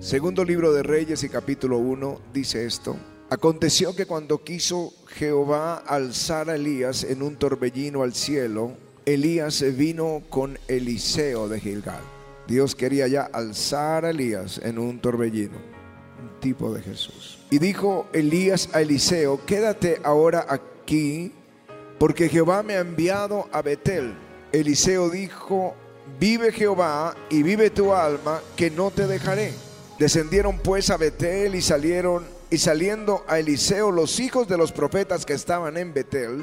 Segundo libro de Reyes y capítulo 1 dice esto. Aconteció que cuando quiso Jehová alzar a Elías en un torbellino al cielo, Elías vino con Eliseo de Gilgal. Dios quería ya alzar a Elías en un torbellino, un tipo de Jesús. Y dijo Elías a Eliseo, quédate ahora aquí, porque Jehová me ha enviado a Betel. Eliseo dijo, vive Jehová y vive tu alma, que no te dejaré. Descendieron pues a Betel y salieron, y saliendo a Eliseo los hijos de los profetas que estaban en Betel,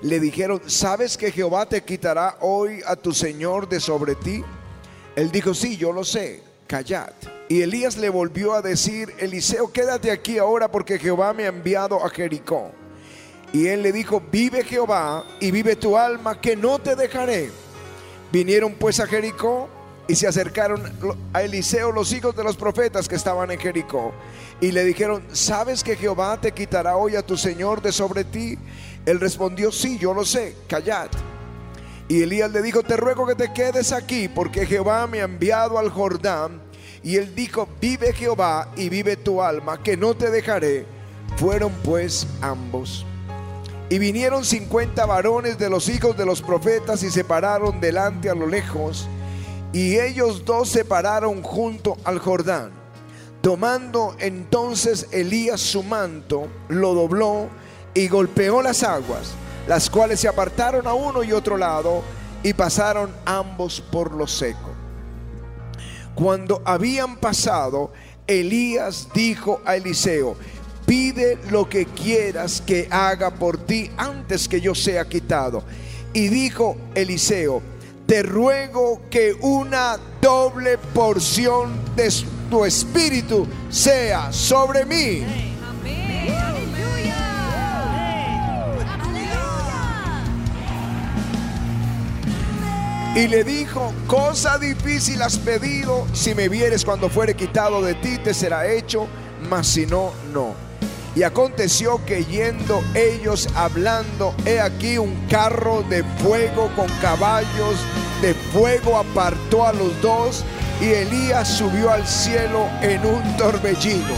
le dijeron, ¿sabes que Jehová te quitará hoy a tu Señor de sobre ti? Él dijo, sí, yo lo sé, callad. Y Elías le volvió a decir, Eliseo, quédate aquí ahora porque Jehová me ha enviado a Jericó. Y él le dijo, vive Jehová y vive tu alma, que no te dejaré. Vinieron pues a Jericó y se acercaron a Eliseo los hijos de los profetas que estaban en Jericó. Y le dijeron, ¿sabes que Jehová te quitará hoy a tu Señor de sobre ti? Él respondió, sí, yo lo sé, callad. Y Elías le dijo, te ruego que te quedes aquí, porque Jehová me ha enviado al Jordán. Y él dijo, vive Jehová y vive tu alma, que no te dejaré. Fueron pues ambos. Y vinieron cincuenta varones de los hijos de los profetas y se pararon delante a lo lejos. Y ellos dos se pararon junto al Jordán. Tomando entonces Elías su manto, lo dobló y golpeó las aguas, las cuales se apartaron a uno y otro lado y pasaron ambos por lo seco. Cuando habían pasado, Elías dijo a Eliseo, pide lo que quieras que haga por ti antes que yo sea quitado. Y dijo Eliseo, te ruego que una doble porción de tu espíritu sea sobre mí. Y le dijo, cosa difícil has pedido, si me vieres cuando fuere quitado de ti, te será hecho, mas si no, no. Y aconteció que yendo ellos hablando, he aquí un carro de fuego con caballos de fuego apartó a los dos y Elías subió al cielo en un torbellino.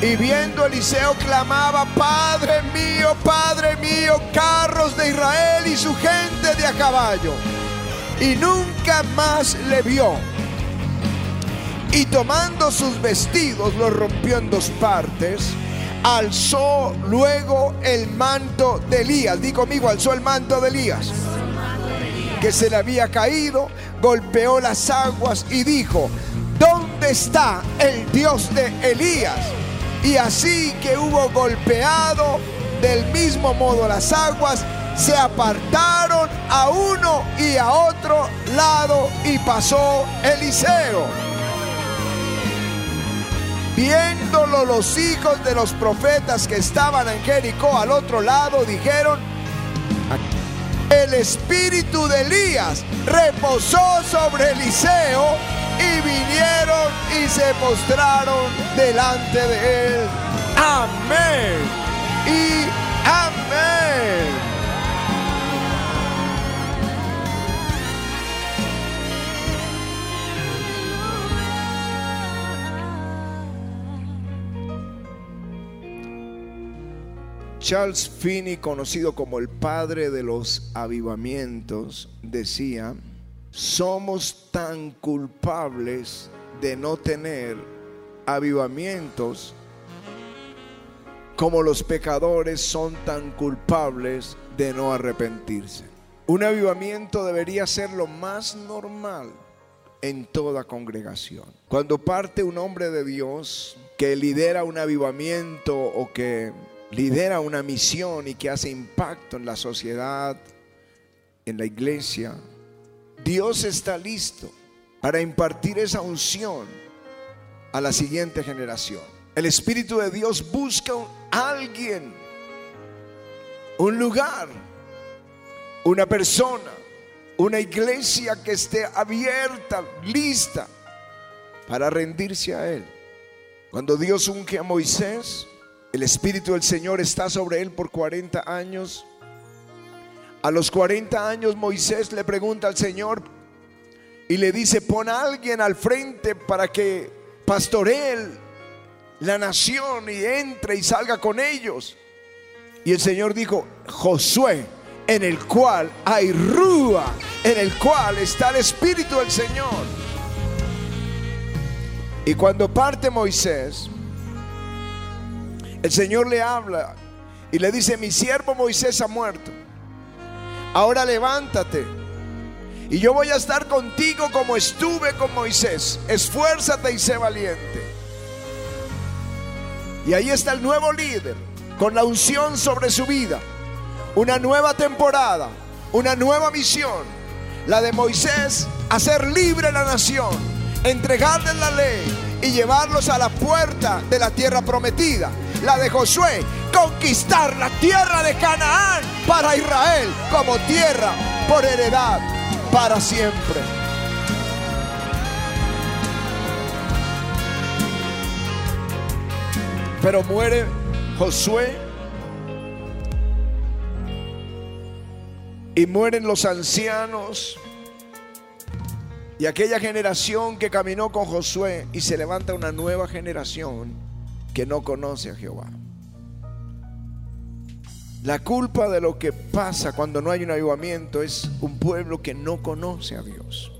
Y viendo Eliseo clamaba, Padre mío, Padre mío, carros de Israel y su gente de a caballo. Y nunca más le vio. Y tomando sus vestidos los rompió en dos partes. Alzó luego el manto de Elías. Di conmigo, alzó el manto de Elías. Que se le había caído, golpeó las aguas y dijo, ¿dónde está el Dios de Elías? Y así que hubo golpeado del mismo modo las aguas, se apartaron a uno y a otro lado y pasó Eliseo. Viéndolo los hijos de los profetas que estaban en Jericó al otro lado, dijeron, el espíritu de Elías reposó sobre Eliseo y vinieron y se postraron delante de él. Amén. Y amén. Charles Finney, conocido como el padre de los avivamientos, decía, somos tan culpables de no tener avivamientos como los pecadores son tan culpables de no arrepentirse. Un avivamiento debería ser lo más normal en toda congregación. Cuando parte un hombre de Dios que lidera un avivamiento o que lidera una misión y que hace impacto en la sociedad, en la iglesia, Dios está listo para impartir esa unción a la siguiente generación. El Espíritu de Dios busca a alguien, un lugar, una persona, una iglesia que esté abierta, lista para rendirse a Él. Cuando Dios unge a Moisés, el Espíritu del Señor está sobre él por 40 años a los 40 años Moisés le pregunta al Señor, y le dice, pon a alguien al frente para que pastoree la nación y entre y salga con ellos. Y el Señor dijo, Josué, en el cual hay rúa, en el cual está el Espíritu del Señor. Y cuando parte Moisés, el Señor le habla y le dice, mi siervo Moisés ha muerto. Ahora levántate. Y yo voy a estar contigo como estuve con Moisés. Esfuérzate y sé valiente. Y ahí está el nuevo líder, con la unción sobre su vida. Una nueva temporada, una nueva misión. La de Moisés, hacer libre la nación, entregarles la ley y llevarlos a la puerta de la tierra prometida la de Josué, conquistar la tierra de Canaán para Israel como tierra por heredad para siempre. Pero muere Josué y mueren los ancianos y aquella generación que caminó con Josué y se levanta una nueva generación que no conoce a Jehová. La culpa de lo que pasa cuando no hay un avivamiento es un pueblo que no conoce a Dios.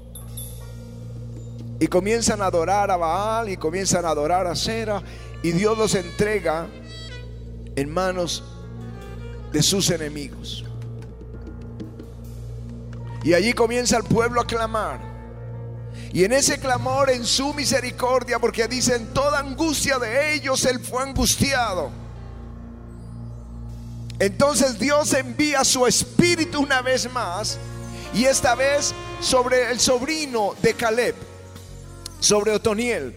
Y comienzan a adorar a Baal y comienzan a adorar a Sera y Dios los entrega en manos de sus enemigos. Y allí comienza el pueblo a clamar. Y en ese clamor, en su misericordia, porque dicen, toda angustia de ellos, Él fue angustiado. Entonces Dios envía su espíritu una vez más, y esta vez sobre el sobrino de Caleb, sobre Otoniel.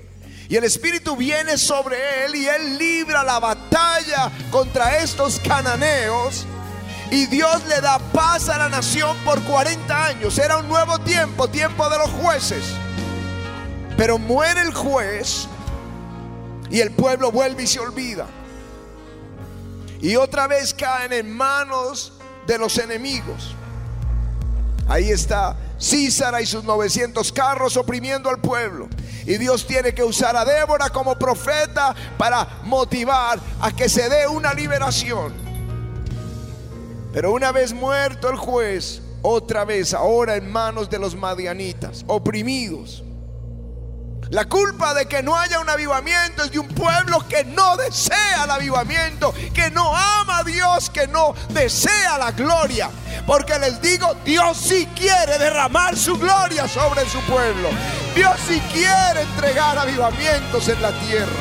Y el Espíritu viene sobre él y él libra la batalla contra estos cananeos. Y Dios le da paz a la nación por 40 años. Era un nuevo tiempo, tiempo de los jueces. Pero muere el juez y el pueblo vuelve y se olvida. Y otra vez caen en manos de los enemigos. Ahí está Císara y sus 900 carros oprimiendo al pueblo. Y Dios tiene que usar a Débora como profeta para motivar a que se dé una liberación. Pero una vez muerto el juez, otra vez ahora en manos de los madianitas, oprimidos. La culpa de que no haya un avivamiento es de un pueblo que no desea el avivamiento, que no ama a Dios, que no desea la gloria. Porque les digo, Dios sí quiere derramar su gloria sobre su pueblo. Dios sí quiere entregar avivamientos en la tierra.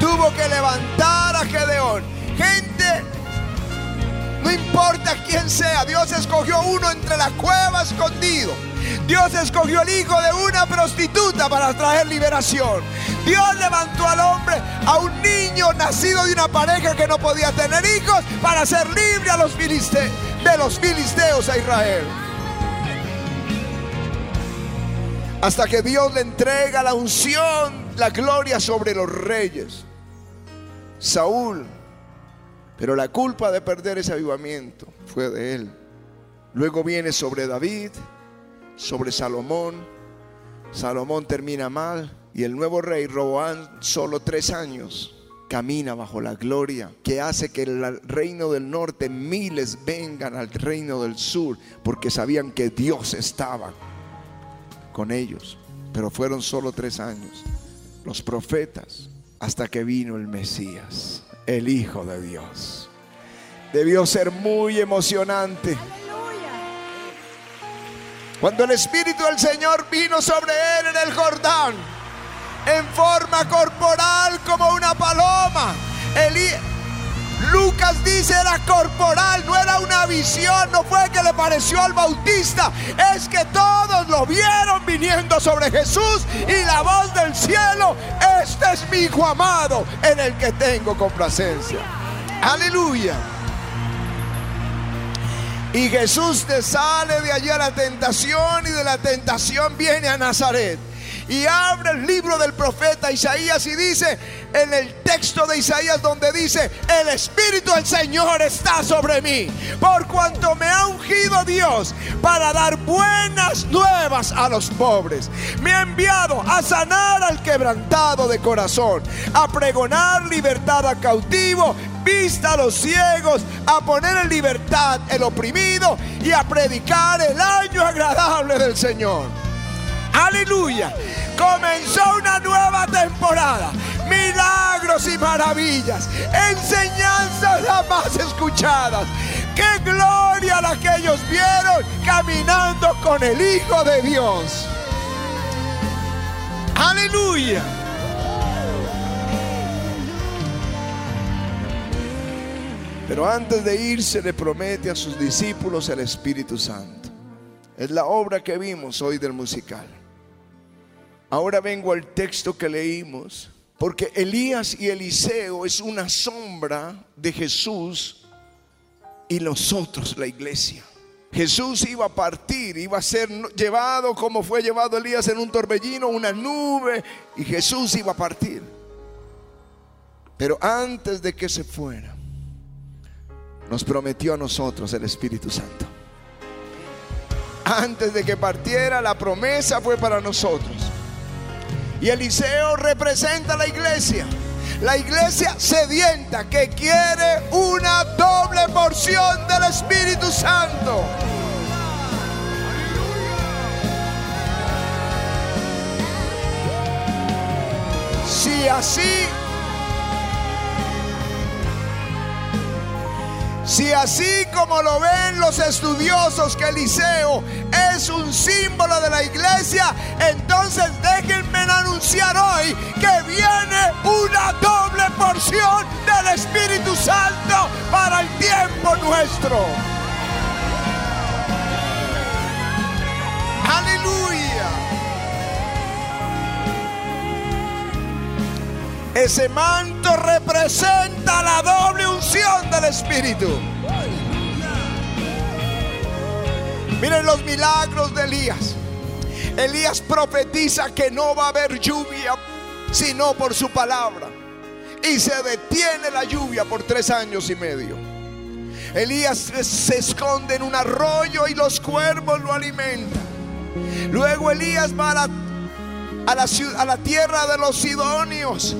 Tuvo que levantar a Gedeón. Gente importa quién sea, Dios escogió uno entre la cueva escondido. Dios escogió el hijo de una prostituta para traer liberación. Dios levantó al hombre, a un niño nacido de una pareja que no podía tener hijos, para hacer libre a los filisteos, de los filisteos a Israel. Hasta que Dios le entrega la unción, la gloria sobre los reyes. Saúl pero la culpa de perder ese avivamiento fue de él. Luego viene sobre David, sobre Salomón. Salomón termina mal y el nuevo rey Roboán, solo tres años, camina bajo la gloria que hace que el reino del norte miles vengan al reino del sur porque sabían que Dios estaba con ellos. Pero fueron solo tres años. Los profetas hasta que vino el Mesías el Hijo de Dios. Debió ser muy emocionante. Cuando el Espíritu del Señor vino sobre él en el Jordán, en forma corporal como una paloma. Lucas dice era corporal, no era una visión, no fue que le pareció al bautista, es que todos lo vieron viniendo sobre Jesús y la voz del cielo, este es mi hijo amado en el que tengo complacencia. Aleluya. Y Jesús te sale de allí a la tentación y de la tentación viene a Nazaret. Y abre el libro del profeta Isaías y dice en el texto de Isaías donde dice, el Espíritu del Señor está sobre mí, por cuanto me ha ungido Dios para dar buenas nuevas a los pobres. Me ha enviado a sanar al quebrantado de corazón, a pregonar libertad a cautivo vista a los ciegos, a poner en libertad el oprimido y a predicar el año agradable del Señor. Aleluya. Comenzó una nueva temporada. Milagros y maravillas. Enseñanzas jamás escuchadas. Qué gloria la que ellos vieron caminando con el Hijo de Dios. Aleluya. Pero antes de irse le promete a sus discípulos el Espíritu Santo. Es la obra que vimos hoy del musical. Ahora vengo al texto que leímos, porque Elías y Eliseo es una sombra de Jesús y nosotros, la iglesia. Jesús iba a partir, iba a ser llevado como fue llevado Elías en un torbellino, una nube, y Jesús iba a partir. Pero antes de que se fuera, nos prometió a nosotros el Espíritu Santo. Antes de que partiera, la promesa fue para nosotros. Y Eliseo representa a la iglesia. La iglesia sedienta que quiere una doble porción del Espíritu Santo. Si así Si así como lo ven los estudiosos que Eliseo es un símbolo de la iglesia, entonces déjenme anunciar hoy que viene una doble porción del Espíritu Santo para el tiempo nuestro. Ese manto representa la doble unción del Espíritu. Miren los milagros de Elías. Elías profetiza que no va a haber lluvia sino por su palabra. Y se detiene la lluvia por tres años y medio. Elías se esconde en un arroyo y los cuervos lo alimentan. Luego Elías va a la, tierra de los sidonios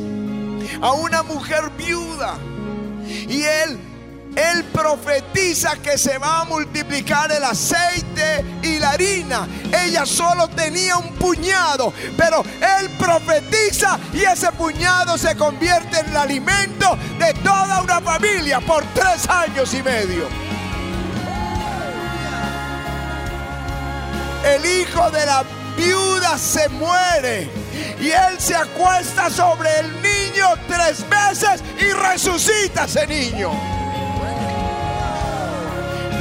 a una mujer viuda. Y él, él profetiza que se va a multiplicar el aceite y la harina. Ella solo tenía un puñado, pero él profetiza y ese puñado se convierte en el alimento de toda una familia por tres años y medio. El hijo de la viuda se muere y él se acuesta sobre el niño tres veces y resucita ese niño.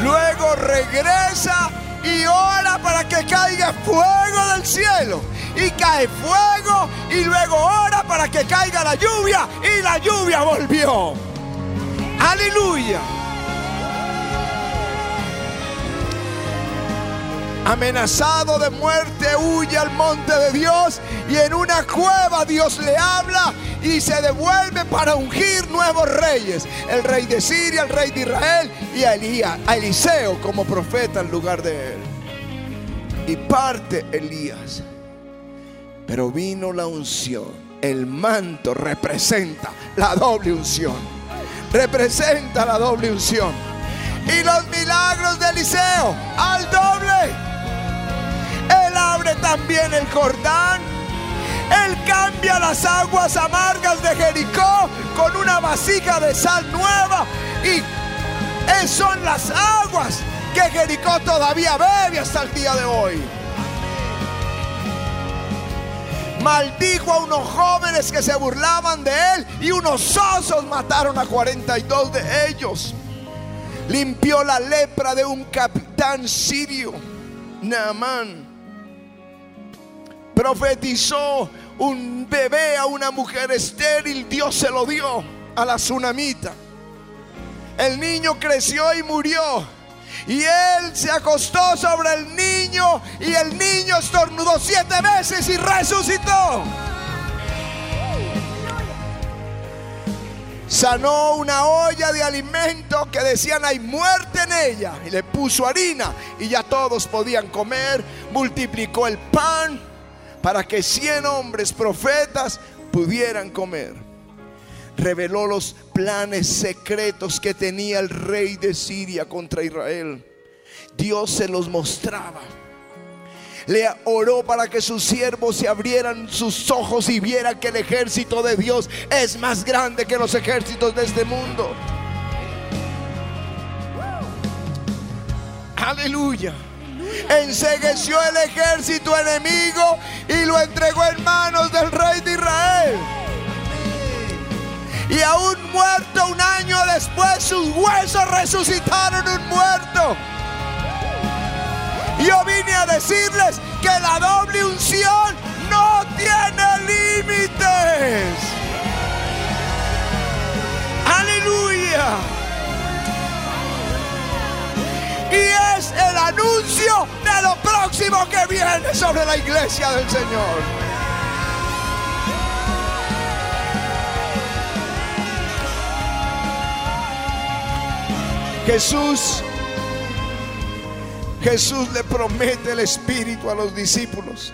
Luego regresa y ora para que caiga fuego del cielo. Y cae fuego y luego ora para que caiga la lluvia y la lluvia volvió. Aleluya. Amenazado de muerte, huye al monte de Dios y en una cueva Dios le habla y se devuelve para ungir nuevos reyes, el rey de Siria, el rey de Israel y a, Elías, Eliseo como profeta en lugar de él. Y parte Elías, pero vino la unción, el manto representa la doble unción, representa la doble unción. Y los milagros de Eliseo al doble abre también el Jordán. Él cambia las aguas amargas de Jericó con una vasija de sal nueva. Y son las aguas que Jericó todavía bebe hasta el día de hoy. Maldijo a unos jóvenes que se burlaban de él y unos osos mataron a 42 de ellos. Limpió la lepra de un capitán sirio, Naamán profetizó un bebé a una mujer estéril, Dios se lo dio a la tsunamita. El niño creció y murió. Y él se acostó sobre el niño y el niño estornudó siete veces y resucitó. Sanó una olla de alimento que decían hay muerte en ella y le puso harina y ya todos podían comer. Multiplicó el pan para que cien hombres profetas pudieran comer. Reveló los planes secretos que tenía el rey de Siria contra Israel. Dios se los mostraba. Le oró para que sus siervos se abrieran sus ojos y vieran que el ejército de Dios es más grande que los ejércitos de este mundo. Aleluya ensegueció el ejército enemigo y lo entregó en manos del rey de Israel. Y aún muerto un año después, sus huesos resucitaron un muerto. Yo vine a decirles que la doble unción no tiene límites. Aleluya. Y es el anuncio de lo próximo que viene sobre la iglesia del Señor. Jesús, Jesús le promete el Espíritu a los discípulos.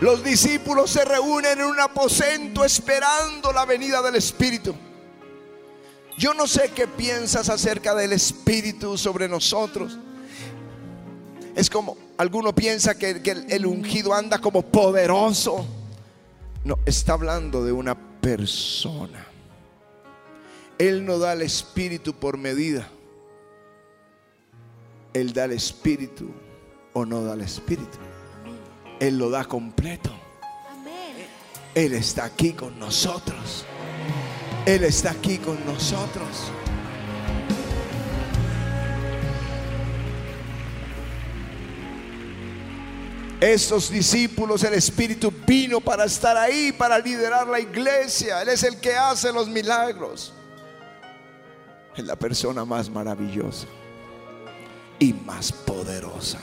Los discípulos se reúnen en un aposento esperando la venida del Espíritu. Yo no sé qué piensas acerca del Espíritu sobre nosotros. Es como, alguno piensa que, el ungido anda como poderoso. No, está hablando de una persona. Él no da el Espíritu por medida. Él da el Espíritu o no da el Espíritu. Él lo da completo. Él está aquí con nosotros. Él está aquí con nosotros. Estos discípulos, el Espíritu vino para estar ahí, para liderar la iglesia. Él es el que hace los milagros. Es la persona más maravillosa y más poderosa.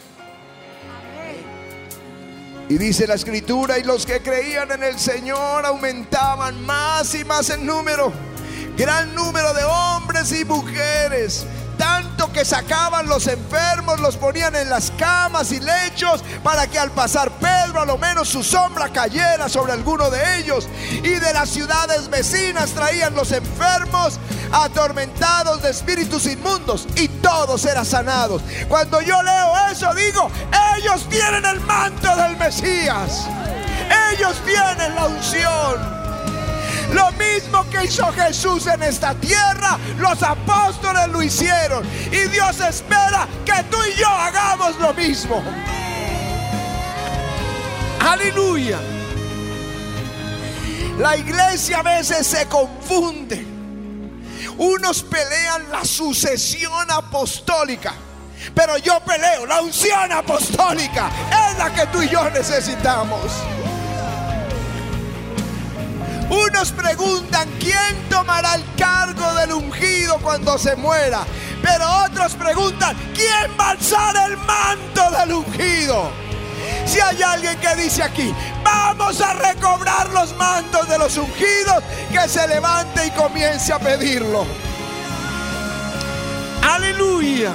Y dice la escritura, y los que creían en el Señor aumentaban más y más en número. Gran número de hombres y mujeres que sacaban los enfermos, los ponían en las camas y lechos para que al pasar Pedro a lo menos su sombra cayera sobre alguno de ellos. Y de las ciudades vecinas traían los enfermos atormentados de espíritus inmundos y todos eran sanados. Cuando yo leo eso digo, ellos tienen el manto del Mesías. Ellos tienen la unción. Lo mismo que hizo Jesús en esta tierra, los apóstoles lo hicieron. Y Dios espera que tú y yo hagamos lo mismo. Aleluya. La iglesia a veces se confunde. Unos pelean la sucesión apostólica. Pero yo peleo la unción apostólica. Es la que tú y yo necesitamos. Unos preguntan quién tomará el cargo del ungido cuando se muera. Pero otros preguntan quién va a alzar el manto del ungido. Si hay alguien que dice aquí, vamos a recobrar los mantos de los ungidos, que se levante y comience a pedirlo. Aleluya.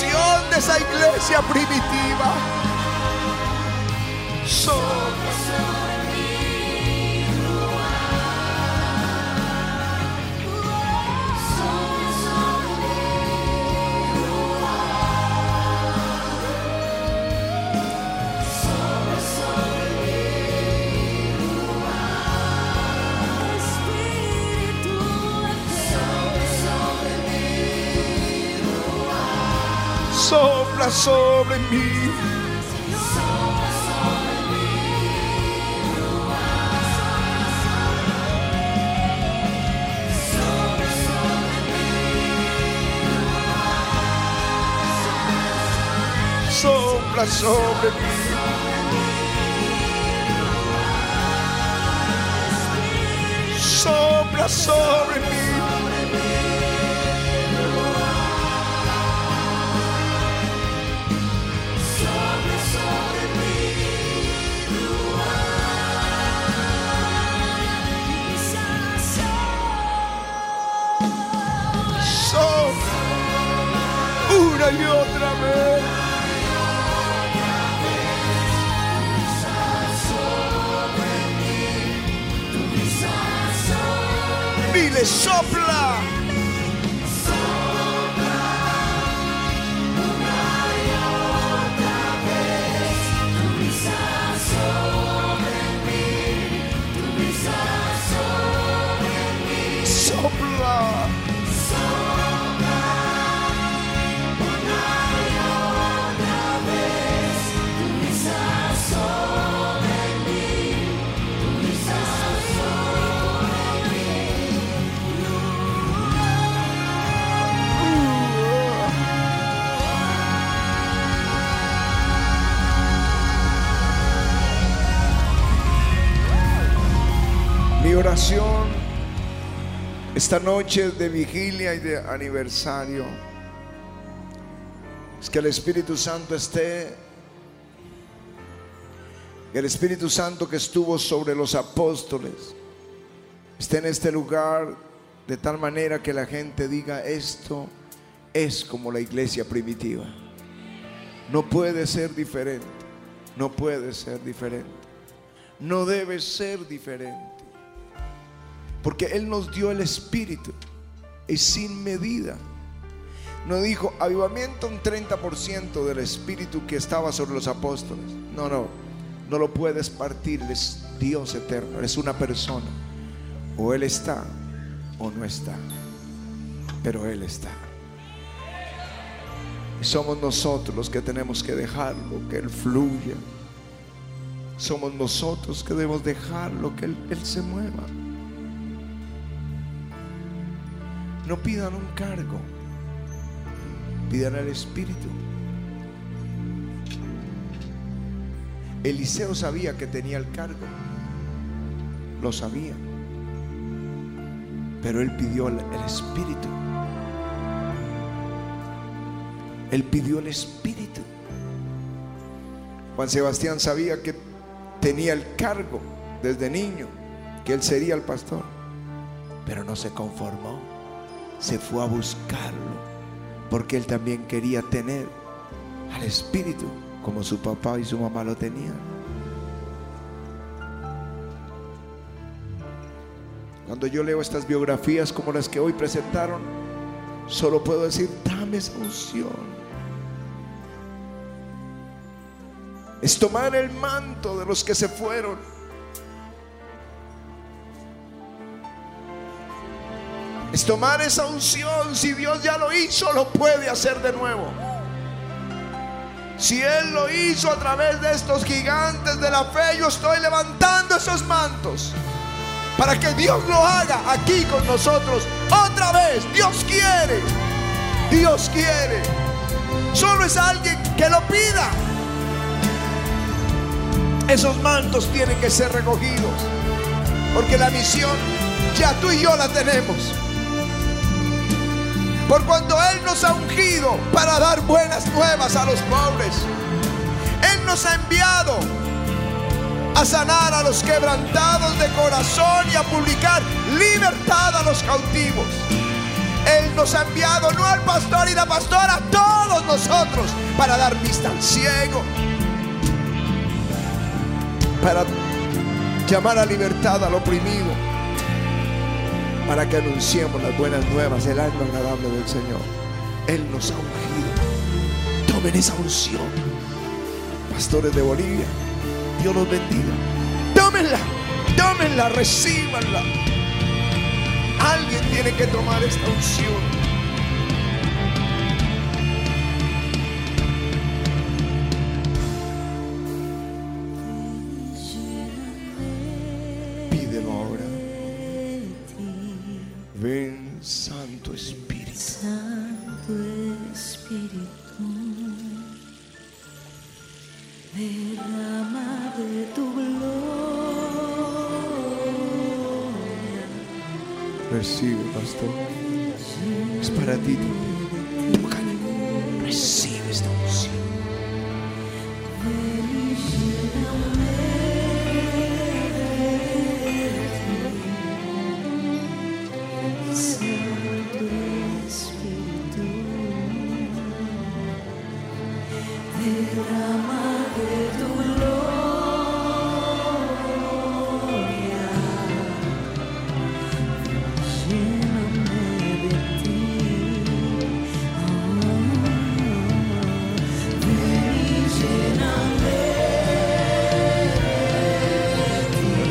De esa iglesia primitiva. sobre mim. Sopra sobre mim. Sopra sobre mim. Una y otra vez. Dile, sopla. Esta noche de vigilia y de aniversario es que el Espíritu Santo esté, el Espíritu Santo que estuvo sobre los apóstoles esté en este lugar de tal manera que la gente diga esto es como la iglesia primitiva. No puede ser diferente, no puede ser diferente, no debe ser diferente. Porque Él nos dio el Espíritu y sin medida. No dijo avivamiento un 30% del Espíritu que estaba sobre los apóstoles. No, no, no lo puedes partir. Es Dios eterno, es una persona. O Él está o no está. Pero Él está. Y somos nosotros los que tenemos que dejarlo, que Él fluya. Somos nosotros que debemos dejarlo, que Él se mueva. No pidan un cargo, pidan al Espíritu. Eliseo sabía que tenía el cargo, lo sabía, pero él pidió el, el Espíritu. Él pidió el Espíritu. Juan Sebastián sabía que tenía el cargo desde niño, que él sería el pastor, pero no se conformó se fue a buscarlo, porque él también quería tener al Espíritu como su papá y su mamá lo tenían. Cuando yo leo estas biografías como las que hoy presentaron, solo puedo decir, dame esa unción. Es tomar el manto de los que se fueron Es tomar esa unción. Si Dios ya lo hizo, lo puede hacer de nuevo. Si Él lo hizo a través de estos gigantes de la fe, yo estoy levantando esos mantos para que Dios lo haga aquí con nosotros. Otra vez, Dios quiere. Dios quiere. Solo es alguien que lo pida. Esos mantos tienen que ser recogidos. Porque la misión ya tú y yo la tenemos. Por cuando Él nos ha ungido para dar buenas nuevas a los pobres. Él nos ha enviado a sanar a los quebrantados de corazón y a publicar libertad a los cautivos. Él nos ha enviado no al pastor y la pastora, a todos nosotros para dar vista al ciego, para llamar a libertad al oprimido para que anunciemos las buenas nuevas, el año agradable del Señor. Él nos ha ungido. Tomen esa unción. Pastores de Bolivia, Dios los bendiga. Tómenla, tómenla, recíbanla. Alguien tiene que tomar esta unción.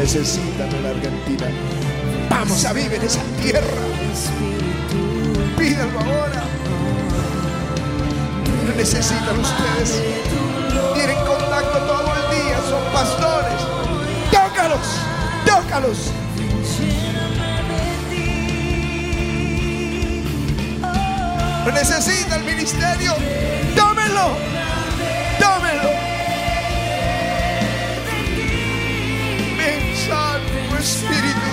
Necesitan en la Argentina. Vamos a vivir esa tierra. Pídanlo ahora. Lo necesitan ustedes. Tienen contacto todo el día. Son pastores. Tócalos. Tócalos. Lo necesita el ministerio. Tómenlo. Tómenlo. Ven, Santo Espíritu.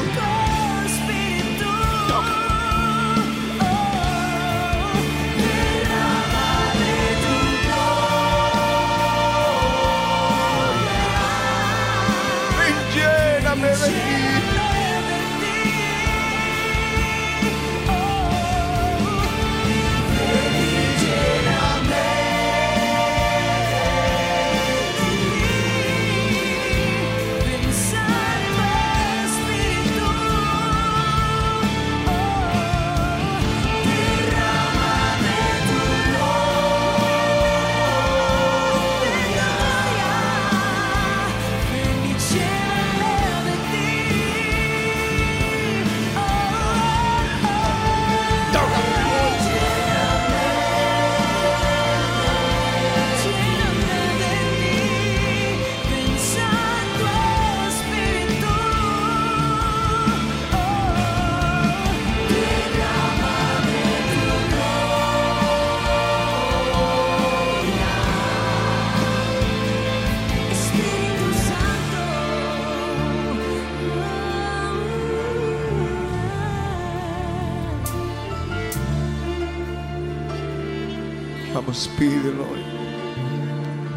Pídelo hoy.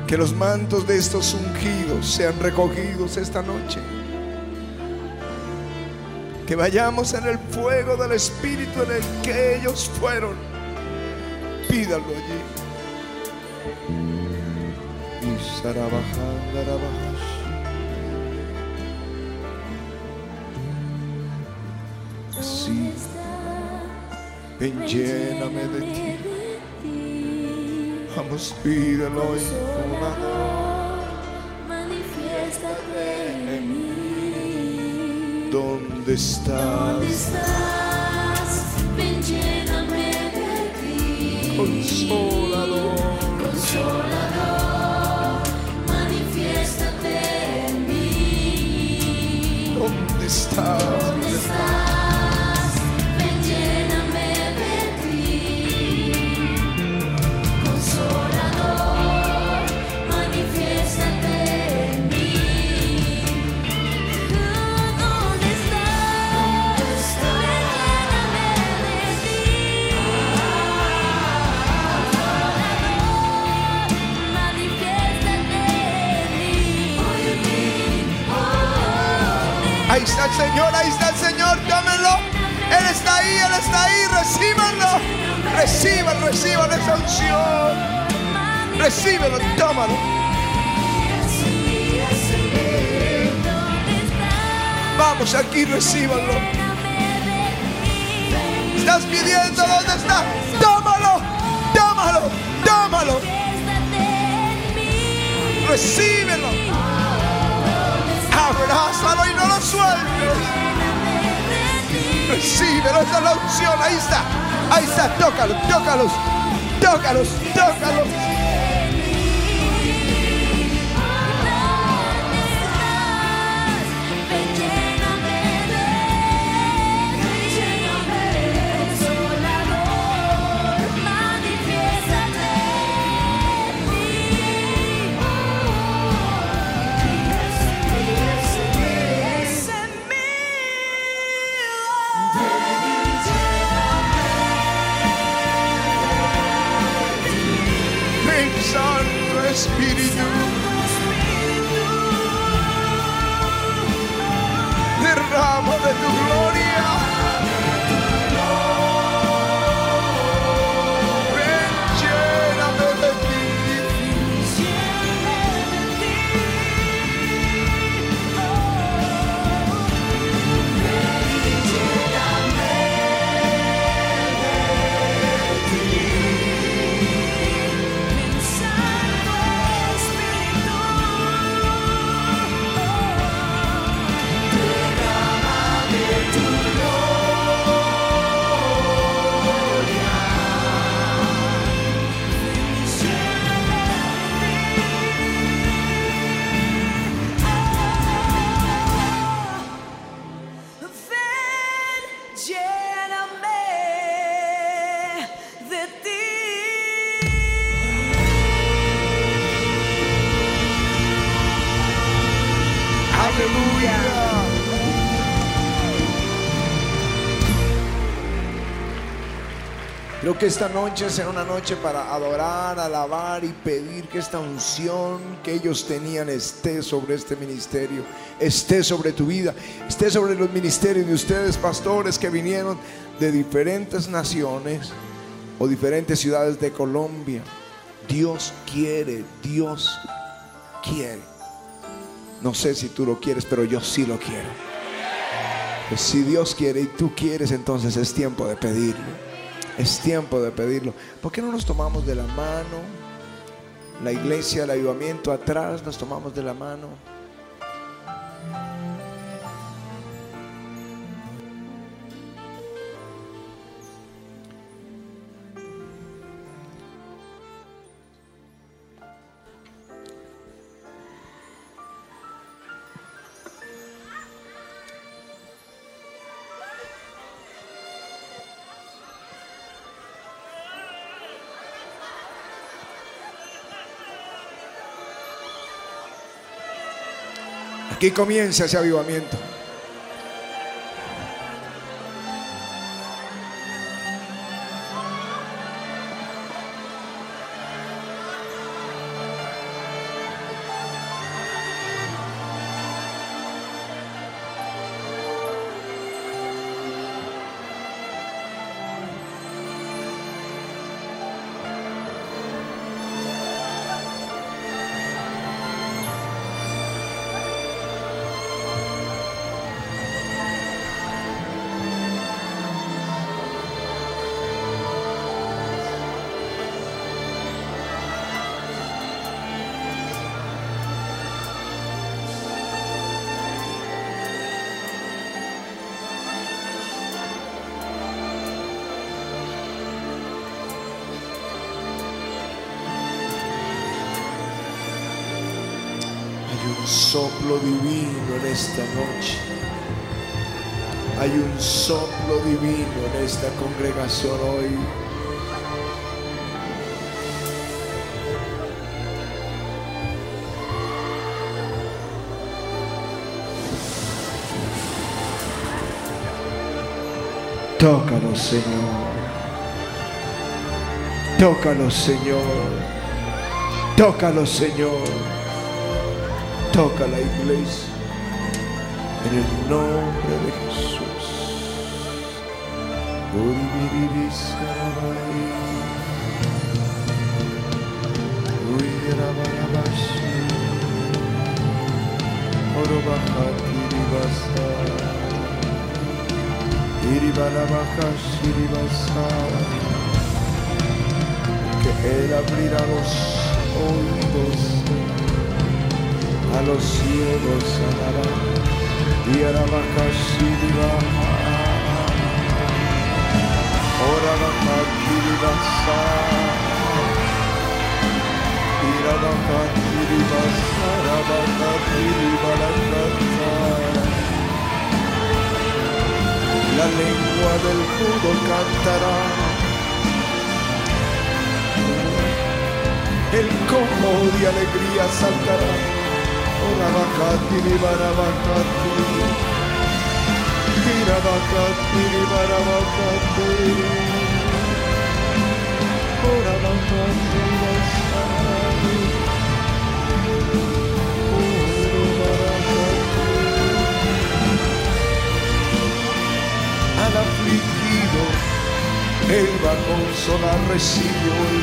Que los mantos de estos ungidos sean recogidos esta noche. Que vayamos en el fuego del Espíritu en el que ellos fueron. Pídalo allí. Y sarabajandarabajash. Sí, ven, lléname de ti. Vamos, pídelo hoy. Manifiéstate en mí. ¿Dónde estás? ¿Dónde estás? El Señor, ahí está el Señor, tómenlo. Él está ahí, Él está ahí, recíbanlo. Reciban, reciban esa unción. Recíbelo, tómalo. Vamos aquí, recíbanlo. Estás pidiendo dónde está. Tómalo, tómalo, tómalo. Recíbelo. Abrázalo y no lo sueltes. Recíbelo, esa es la unción. Ahí está, ahí está. Tócalo, tócalos, tócalos, tócalos. Que esta noche será una noche para adorar, alabar y pedir que esta unción que ellos tenían esté sobre este ministerio, esté sobre tu vida, esté sobre los ministerios de ustedes, pastores que vinieron de diferentes naciones o diferentes ciudades de Colombia. Dios quiere, Dios quiere. No sé si tú lo quieres, pero yo sí lo quiero. Pues si Dios quiere y tú quieres, entonces es tiempo de pedirlo. Es tiempo de pedirlo. ¿Por qué no nos tomamos de la mano? La iglesia, el avivamiento atrás, nos tomamos de la mano. Aquí comienza ese avivamiento. Soplo divino en esta noche. Hay un soplo divino en esta congregación hoy. Tócanos, Señor. Tócanos, Señor. Tócanos, Señor. Toca la iglesia en el nombre de Jesús. Que Él abrirá los oídos a los ciegos sanará y hará bajar Ora bajar kiribasa Ira bajar kiribasa Rabajar kiribarakasa La lengua del mudo cantará. El cojo de alegría saltará Orabakati barabakati Kirabakati barabakati Orabakati basari Al afligido Él va a consolar, recibe hoy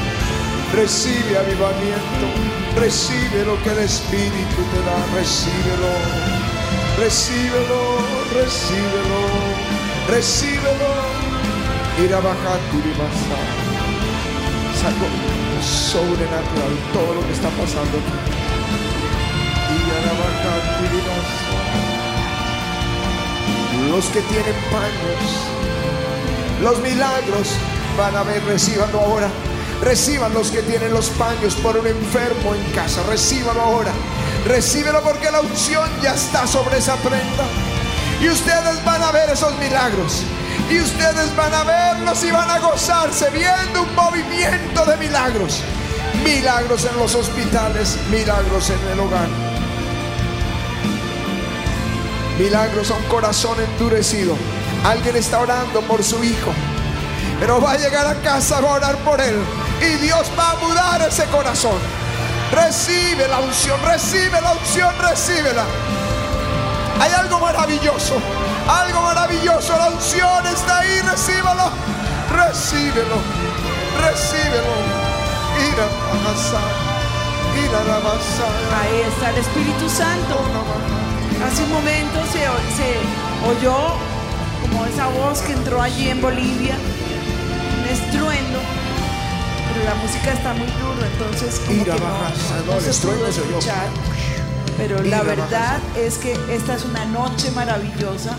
Recibe avivamiento, recibe lo que el Espíritu te da, recíbelo, recíbelo, recíbelo, recíbelo. Ir a bajar tu Es algo sobrenatural todo lo que está pasando aquí. Ir a tu Los que tienen paños, los milagros van a ver, recibanlo ahora. Reciban los que tienen los paños por un enfermo en casa. Recíbalo ahora. Recíbelo porque la unción ya está sobre esa prenda. Y ustedes van a ver esos milagros. Y ustedes van a verlos y van a gozarse viendo un movimiento de milagros. Milagros en los hospitales, milagros en el hogar. Milagros a un corazón endurecido. Alguien está orando por su hijo. Pero va a llegar a casa, va a orar por él. Y Dios va a mudar ese corazón. Recibe la unción, recibe la unción, recíbela. Hay algo maravilloso, algo maravilloso. La unción está ahí, recíbelo, recíbelo, recíbelo. Ira a pasar, ira a pasar. Ahí está el Espíritu Santo. Hace un momento se, oyó como esa voz que entró allí en Bolivia, estruendo, pero la música está muy duro, entonces como Ira que no, se pudo escuchar. Pero la verdad es que esta es una noche maravillosa.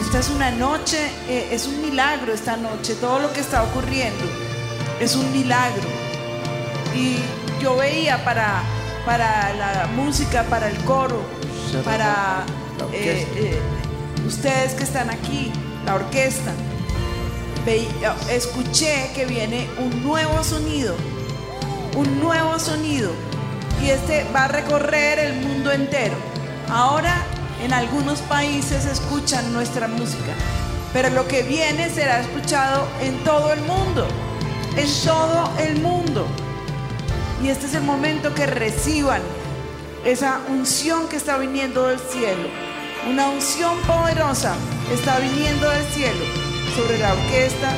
Esta es una noche, eh, es un milagro esta noche. Todo lo que está ocurriendo es un milagro. Y yo veía para, para la música, para el coro, para eh, eh, ustedes que están aquí, la orquesta. Ve- escuché que viene un nuevo sonido, un nuevo sonido. Y este va a recorrer el mundo entero. Ahora en algunos países escuchan nuestra música, pero lo que viene será escuchado en todo el mundo, en todo el mundo. Y este es el momento que reciban esa unción que está viniendo del cielo. Una unción poderosa está viniendo del cielo sobre la orquesta,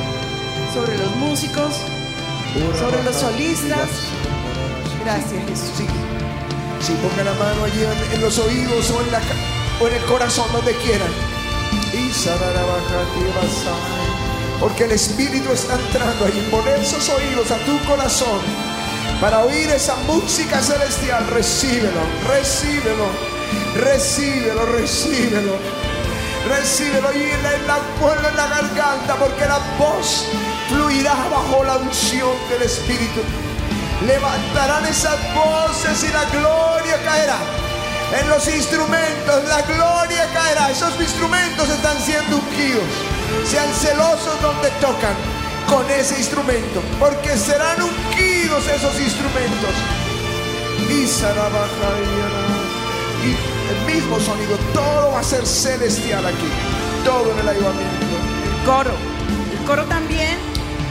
sobre los músicos, sobre los solistas. Gracias Jesús. Sí, sí, ponga la mano allí en, en los oídos o en, la, o en el corazón, donde quieran. Y. Porque el Espíritu está entrando ahí. Poner esos oídos a tu corazón para oír esa música celestial. Recíbelo, recíbelo, recíbelo, recíbelo. Recíbelo y en la, en la- ponlo en la garganta porque la voz fluirá bajo la unción del Espíritu. Levantarán esas voces y la gloria caerá. En los instrumentos la gloria caerá. Esos instrumentos están siendo ungidos. Sean celosos donde tocan con ese instrumento. Porque serán ungidos esos instrumentos. Y Sarabajayara. Y el mismo sonido. Todo va a ser celestial aquí. Todo en el avivamiento. El coro. El coro también.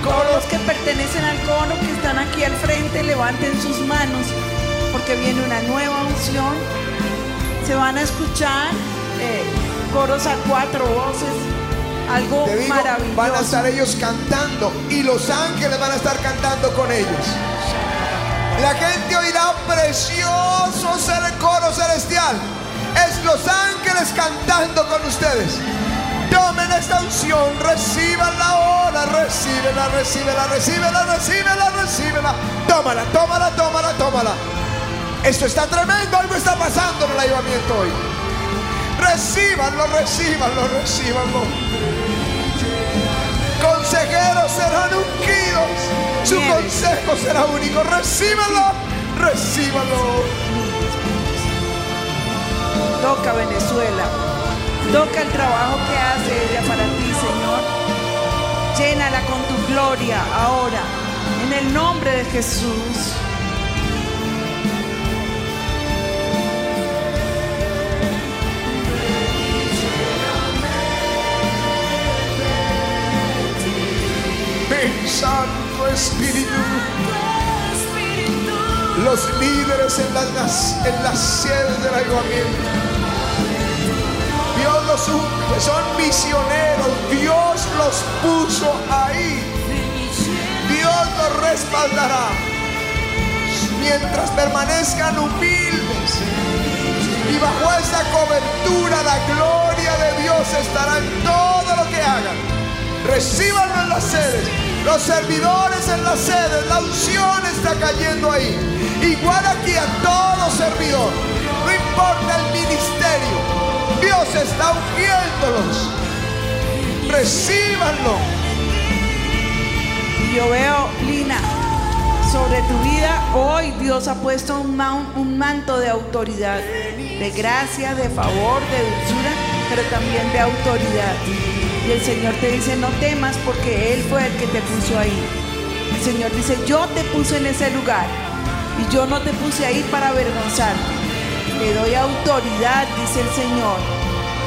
Todos los que pertenecen al coro, que están aquí al frente, levanten sus manos, porque viene una nueva unción. Se van a escuchar eh, coros a cuatro voces, algo digo, maravilloso. van a estar ellos cantando y los ángeles van a estar cantando con ellos. La gente oirá precioso ser el coro celestial. Es los ángeles cantando con ustedes. Tomen esta unción, reciban la hora, recíbela, recíbela, recíbela, recíbela, recíbela. Tómala, tómala, tómala, tómala. Esto está tremendo, algo está pasando en el avivamiento hoy. Recíbanlo, recíbanlo, recíbanlo. Consejeros serán ungidos. Su consejo será único. Recíbanlo, recíbanlo. Toca Venezuela. Toca el trabajo que hace ella para ti, Señor. Llénala con tu gloria ahora. En el nombre de Jesús. Santo Espíritu. Los líderes en las, en las sedes del avivamiento. Dios los son misioneros. Dios los puso ahí. Dios los respaldará. Mientras permanezcan humildes y bajo esa cobertura la gloria de Dios estará en todo lo que hagan. Recíbanlo en las sedes. Los servidores en las sedes, la unción está cayendo ahí. Igual aquí a todo servidor. No importa el ministerio. Dios está ungiéndolos. Recíbanlo. Yo veo, Lina, sobre tu vida, hoy Dios ha puesto un manto de autoridad, de gracia, de favor, de dulzura, pero también de autoridad. Y el Señor te dice, no temas porque Él fue el que te puso ahí. El Señor dice, yo te puse en ese lugar y yo no te puse ahí para avergonzarte. Te doy autoridad, dice el Señor.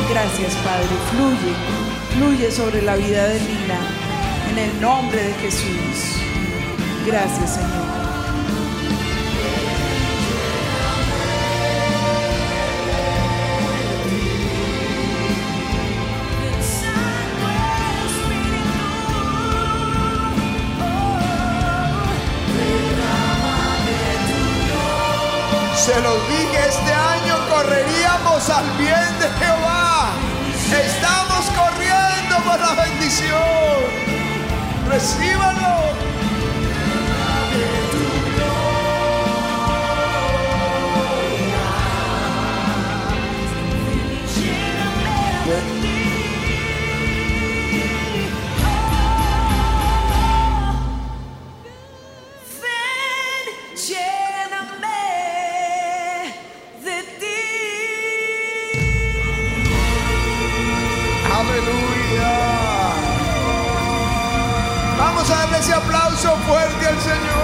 Gracias, Padre. Fluye, fluye sobre la vida de Lina. En el nombre de Jesús. Gracias, Señor. Se los dije, este año correríamos al bien de Jehová. Estamos corriendo por la bendición. Recíbalo. Fuerte al Señor.